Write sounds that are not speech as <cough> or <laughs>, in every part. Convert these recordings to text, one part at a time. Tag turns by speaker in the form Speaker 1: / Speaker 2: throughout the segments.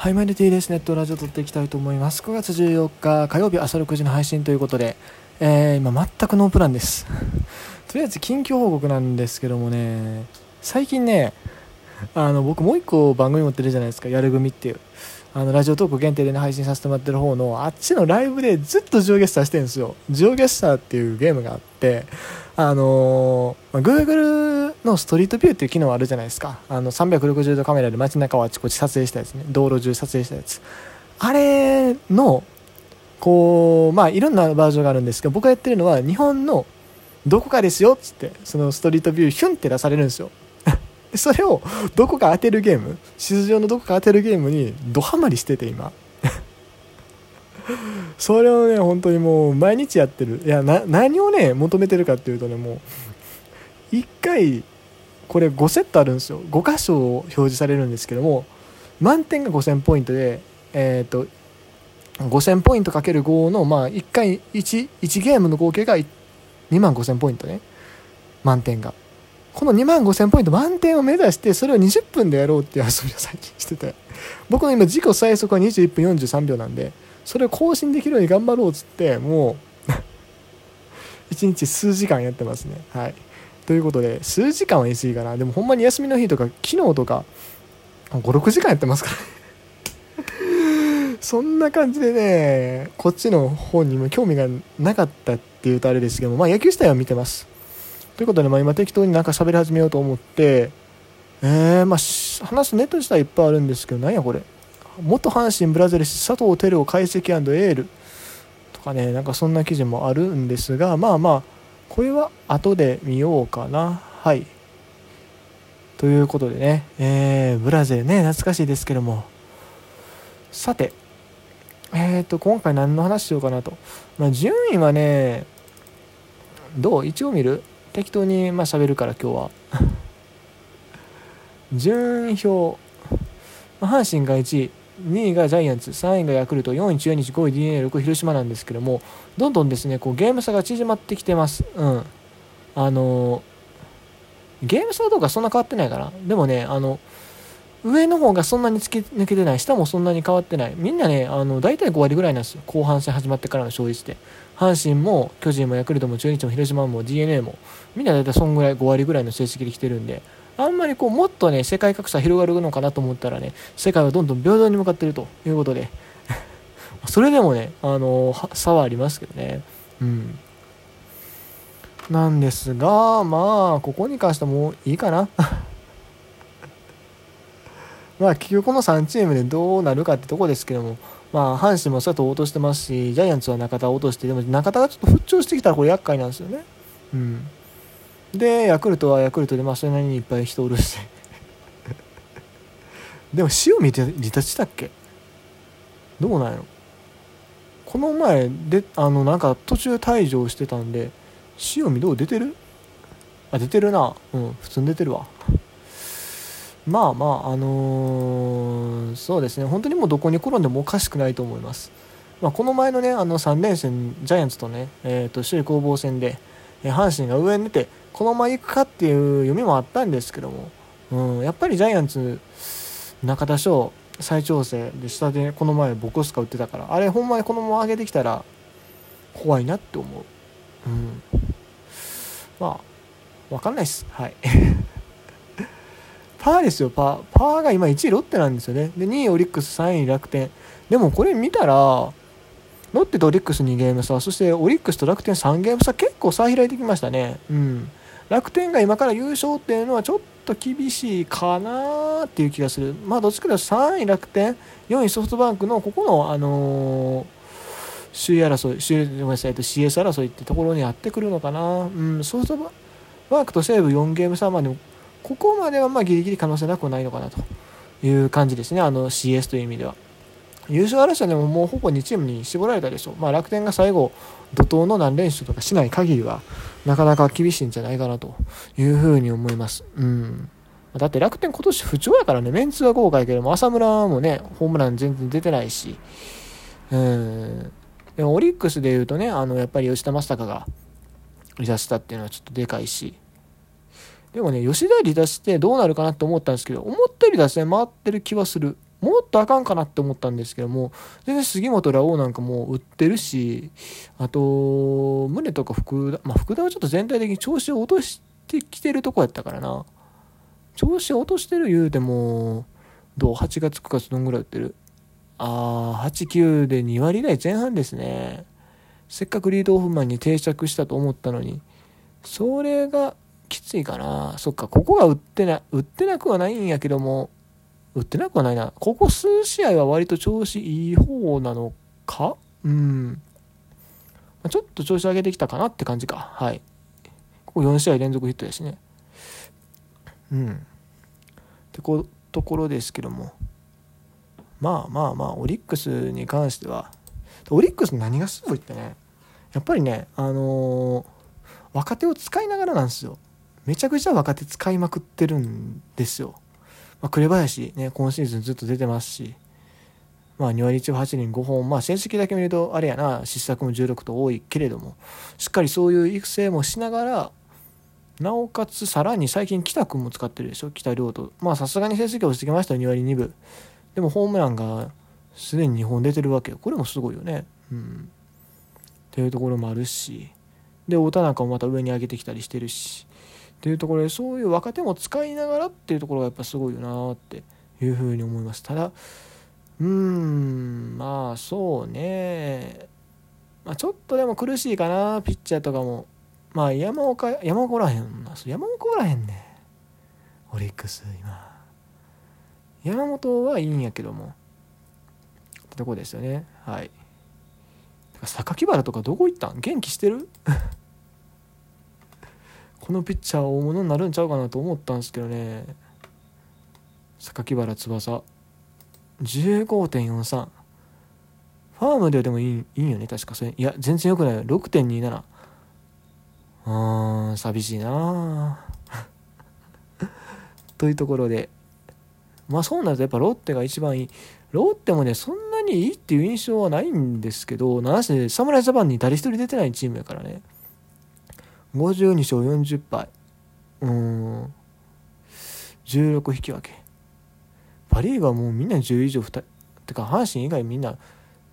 Speaker 1: はい、マイルティーです。ネットラジオ撮っていきたいと思います。9月14日火曜日朝6時の配信ということで、えー、今全くノープランです。<laughs> とりあえず近況報告なんですけどもね、最近ね、あの僕もう一個番組持ってるじゃないですか、やる組っていう。あのラジオトーク限定で、ね、配信させてもらってる方のあっちのライブでずっとジオゲッサーしてるんですよ。ジオゲッサーっていうゲームがあって、あのー、Google のストリートビューっていう機能あるじゃないですか。あの360度カメラで街中をあちこち撮影したやつね。道路中撮影したやつ。あれの、こう、まあいろんなバージョンがあるんですけど、僕がやってるのは日本のどこかですよっつって、そのストリートビューヒュンって出されるんですよ。<laughs> それをどこか当てるゲーム地図上のどこか当てるゲームにドハマりしてて今 <laughs> それをね本当にもう毎日やってるいや何をね求めてるかっていうとねもう1回これ5セットあるんですよ。5箇所を表示されるんですけども満点が5000ポイントでえっ、と5000ポイントかける5のまあ1回 1, 1ゲームの合計が2万5000ポイントね。満点が。この2万5000ポイント満点を目指してそれを20分でやろうっていう遊びを最近してて。僕の今自己最速は21分43秒なんでそれを更新できるように頑張ろうっつってもう <laughs> 1日数時間やってますね。はい。ということで数時間は言い過ぎかな。でもほんまに休みの日とか昨日とか56時間やってますから <laughs> そんな感じでねこっちの方にも興味がなかったっていうとあれですけどもまあ野球自体は見てます。ということで、まあ、今適当になんか喋り始めようと思って、えー、まあ、話すネット自体いっぱいあるんですけど、なんやこれ。元阪神ブラゼル氏佐藤輝を解析エールとかね、なんかそんな記事もあるんですが、まあまあ、これは後で見ようかな。はい。ということでね、えー、ブラゼルね、懐かしいですけども。さて、えっ、ー、と、今回何の話しようかなと。まあ、順位はね、どう？一応見る？適当にまあ喋るから今日は <laughs> 順位表、まあ、阪神が1位2位がジャイアンツ3位がヤクルト4位中日5位 d n a 6位広島なんですけどもどんどんですねこうゲーム差が縮まってきてます。うん。あのゲーム差はどうかそんな変わってないかな。でもねあの上の方がそんなに突き抜けてない下もそんなに変わってない。みんなねあの大体5割ぐらいなんですよ。後半戦始まってからの勝率って。阪神も巨人もヤクルトも中日も広島も d n a も。みんな大体そんぐらい5割ぐらいの成績で来てるんで。あんまりこうもっとね世界格差広がるのかなと思ったらね世界はどんどん平等に向かってるということで。<laughs> それでもねあの差はありますけどね。うん。なんですがまあここに関してもいいかな。<laughs> まあ結局この3チームでどうなるかってとこですけども。まあ阪神も佐藤落としてますしジャイアンツは中田を落としてでも中田がちょっと復調してきたらこれ厄介なんですよね。うん。でヤクルトはヤクルトでまあそれなりにいっぱい人おるし。<laughs> でも塩見て離脱したっけ？どうなんやろ？この前であのなんか途中退場してたんで塩見どう？出てる？あ出てるな。うん普通に出てるわ。まあまああのー、そうですね。本当にもうどこに転んでもおかしくないと思います、まあ、この前のねあの3連戦ジャイアンツとね、えー、と首位攻防戦で、えー、阪神が上に出てこのまま行くかっていう読みもあったんですけども、うん、やっぱりジャイアンツ中田翔再調整で下でこの前ボコスカ打ってたからあれほんまにこのまま上げてきたら怖いなって思う、うん、まあ分かんないっすはい <laughs> パーですよ、パー。パーが今1位ロッテなんですよね。で、2位オリックス、3位楽天。でもこれ見たら、ロッテとオリックス2ゲーム差、そしてオリックスと楽天3ゲーム差、結構差開いてきましたね。うん。楽天が今から優勝っていうのはちょっと厳しいかなっていう気がする。まあ、どっちかというと3位楽天、4位ソフトバンクのここの、あのー、首位争い、位、ごめんなさい、CS 争いってところにやってくるのかな。うん、ソフトバンクと西武4ゲーム差までここまではまあギリギリ可能性なくはないのかなという感じですね、あの CS という意味では。優勝争いでももうほぼ2チームに絞られたでしょう。まあ、楽天が最後、怒涛の何連勝とかしない限りは、なかなか厳しいんじゃないかなというふうに思います。うん。だって楽天今年不調やからね、メンツは豪華やけども、浅村もね、ホームラン全然出てないし、うん。でもオリックスで言うとね、あの、やっぱり吉田正尚が離脱したっていうのはちょっとでかいし、でもね、吉田離脱してどうなるかなって思ったんですけど、思ったより打線回ってる気はする。もっとあかんかなって思ったんですけども、全然杉本ラオウなんかもう売ってるし、あと、宗とか福田、まあ福田はちょっと全体的に調子を落としてきてるとこやったからな。調子を落としてる言うても、どう ?8 月9月どんぐらい売ってる？あー、8、9で2割台前半ですね。せっかくリードオフマンに定着したと思ったのに、それがきついかな。そっか、ここが売ってな、売ってなくはないんやけども、売ってなくはないな。ここ数試合は割と調子いい方なのか？うん。ちょっと調子上げてきたかなって感じか。はい。ここ4試合連続ヒットやしね。うん。ってこところですけども。まあまあまあ、オリックスに関しては、オリックス何がすごいってね、やっぱりね、あのー、若手を使いながらなんですよ。めちゃくちゃ若手使いまくってるんですよ。まあ、紅林ね、今シーズンずっと出てますし、まあ、2割1分8厘5本、まあ、成績だけ見ると、あれやな、失策も16と多いけれども、しっかりそういう育成もしながら、なおかつ、さらに最近、北君も使ってるでしょ、北亮と。まあ、さすがに成績落ちてきました、2割2分。でも、ホームランがすでに2本出てるわけよ。これもすごいよね。うん。っていうところもあるし、で、太田中もまた上に上げてきたりしてるし、っていうところでそういう若手も使いながらっていうところがやっぱすごいよなっていうふうに思います。ただうーんまあそうね、まあ、ちょっとでも苦しいかな。ピッチャーとかも。まあ山岡山岡おらへん山岡おらへんね。オリックス今。山本はいいんやけども。ってとこですよね。はい。榊原とかどこ行ったん？元気してる？このピッチャー大物になるんちゃうかなと思ったんですけどね。榊原翼。15.43ファームではでもいいいいよね確か。それいや全然よくないよ。6.27うーん寂しいな <laughs> というところで。まあそうなるとやっぱロッテが一番いい。ロッテもねそんなにいいっていう印象はないんですけどなんせ侍ジャパンに誰一人出てないチームやからね。52勝40敗。うん。16引き分け。パ・リーグはもうみんな10以上2てか阪神以外みんな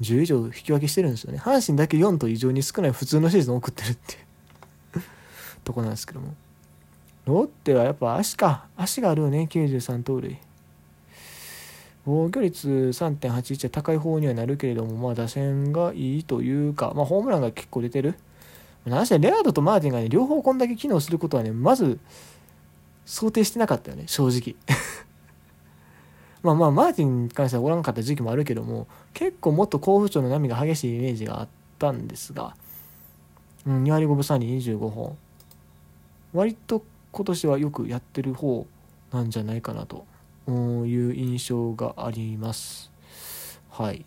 Speaker 1: 10以上引き分けしてるんですよね。阪神だけ4と異常に少ない普通のシーズンを送ってるっていう。とこなんですけども。ロッテはやっぱ足か。足があるよね。93盗塁。防御率3.81は高い方にはなるけれども、まあ、打線がいいというか、まあ、ホームランが結構出てる。なんせレアードとマーティンがね、両方こんだけ機能することはね、まず、想定してなかったよね、正直。<laughs> まあまあ、マーティンに関してはおらんかった時期もあるけども、結構もっと好不調の波が激しいイメージがあったんですが、うん、2割5分3厘25本。割と今年はよくやってる方なんじゃないかなという印象があります。はい。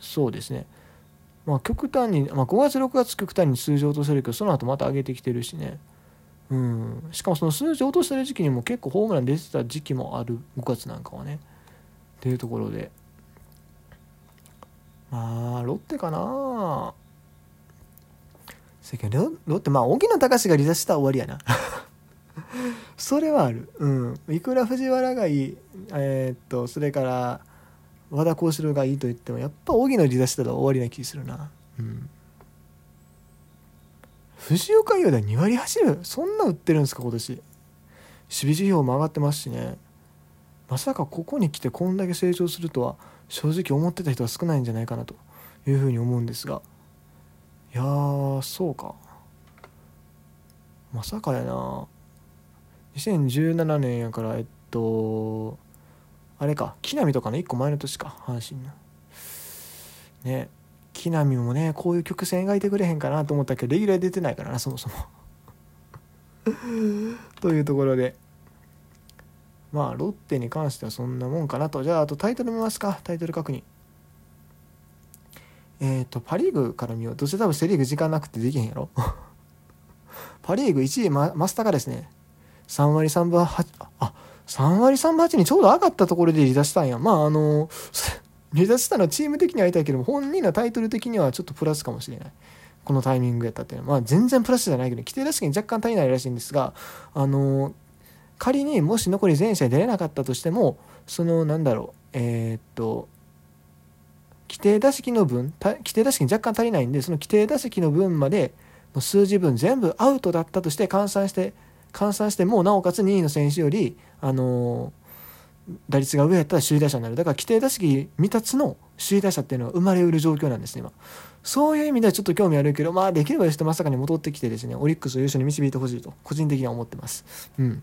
Speaker 1: そうですね。まあ、極端に、まあ、5月6月極端に数字落とせるけどその後また上げてきてるしね。うん。しかもその数字落としてる時期にも結構ホームラン出てた時期もある。5月なんかはね。っていうところで。まあロッテかな。せけどロッテまあ荻野隆が離脱したら終わりやな。<laughs> それはある。うん。いくら藤原がいいえー、っとそれから和田幸四郎がいいと言ってもやっぱ荻野離脱したら終わりな気するな。うん。藤岡優で2割走る？そんな売ってるんですか今年。守備指標も上がってますしね。まさかここに来てこんだけ成長するとは正直思ってた人は少ないんじゃないかなというふうに思うんですが。いやーそうか。まさかやな。2017年やからえっとあれか。木浪とかの1個前の年か。阪神の。ね。木浪もねこういう曲線描いてくれへんかなと思ったけどレギュラー出てないからなそもそも。<laughs> というところで。まあロッテに関してはそんなもんかなと。じゃああとタイトル見ますか。タイトル確認。えっ、ー、とパ・リーグから見よう。どうせ多分セ・リーグ時間なくてできへんやろ。<laughs> パ・リーグ1位ママスターがですね3割3分8あ3割3分8にちょうど上がったところで離脱したんや。まあ、あの、<laughs> 離脱したのはチーム的にはやりたいけども、本人のタイトル的にはちょっとプラスかもしれない。このタイミングやったっていうのは。まあ、全然プラスじゃないけど、規定打席に若干足りないらしいんですが、あの、仮にもし残り全試合出れなかったとしても、その、なんだろうえーっと規定打席の分規定打席に若干足りないんでその規定打席の分までの数字分全部アウトだったとして換算して換算してもうなおかつ2位の選手より、あの打率が上やったら首位打者になる。だから規定打席未達の首位打者っていうのは生まれうる状況なんですね今。そういう意味ではちょっと興味あるけどまあできれば吉田正尚に戻ってきてですねオリックスを優勝に導いてほしいと個人的には思ってます。うん。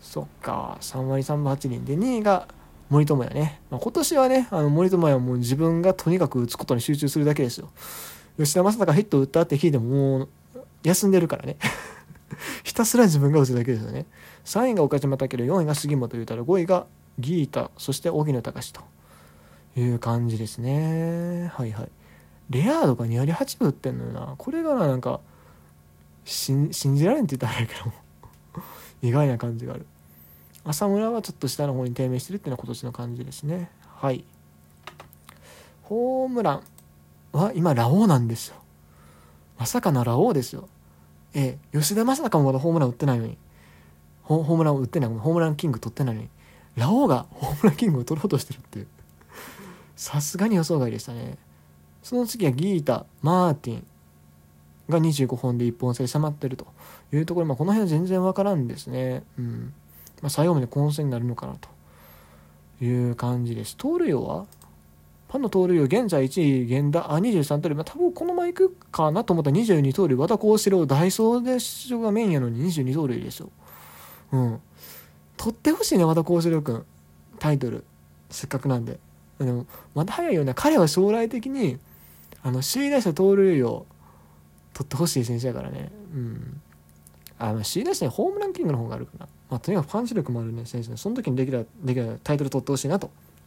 Speaker 1: そっか。3割3分8厘で2位が森友哉ね、まあ、今年はねあの森友哉はもう自分がとにかく打つことに集中するだけですよ。吉田正尚ヒット打ったって聞いてももう休んでるからね。<laughs> ひたすら自分が打つだけですよね。3位が岡島武4位が杉本裕太郎5位がギータそして荻野隆という感じですね。はいはい。レアードが2割8分打ってんのよな。これがなんか信じられんって言ったらあれやけども。<laughs> 意外な感じがある。浅村はちょっと下の方に低迷してるっていうのは今年の感じですね。はい。ホームランは今ラオウなんですよ。まさかのラオウですよ。え吉田正尚もまだホームラン打ってないのに。ホームランを打ってない。ホームランキング取ってないのに。ラオウがホームランキングを取ろうとしてるっていう。さすがに予想外でしたね。その次はギータマーティンが25本で1本差で迫ってるというところ、まあ、この辺は全然わからんですね。うん。まあ、最後まで混戦になるのかなという感じです。盗塁王はパンの盗塁王現在1位源田あ23盗塁、まあ、多分このままいくかなと思ったら22盗塁和田幸四郎ダイソーで出場がメインやのに22盗塁ですようん。取ってほしいね和田幸四郎君タイトル。せっかくなんで。でもまだ早いよね。彼は将来的にあの首位打者盗塁を取ってほしい選手やからね。うん。あの首位打者にホームランキングの方があるかな。まあ、とにかくパンチ力もあるね選手ね。その時にできるできるタイトル取ってほしいなと。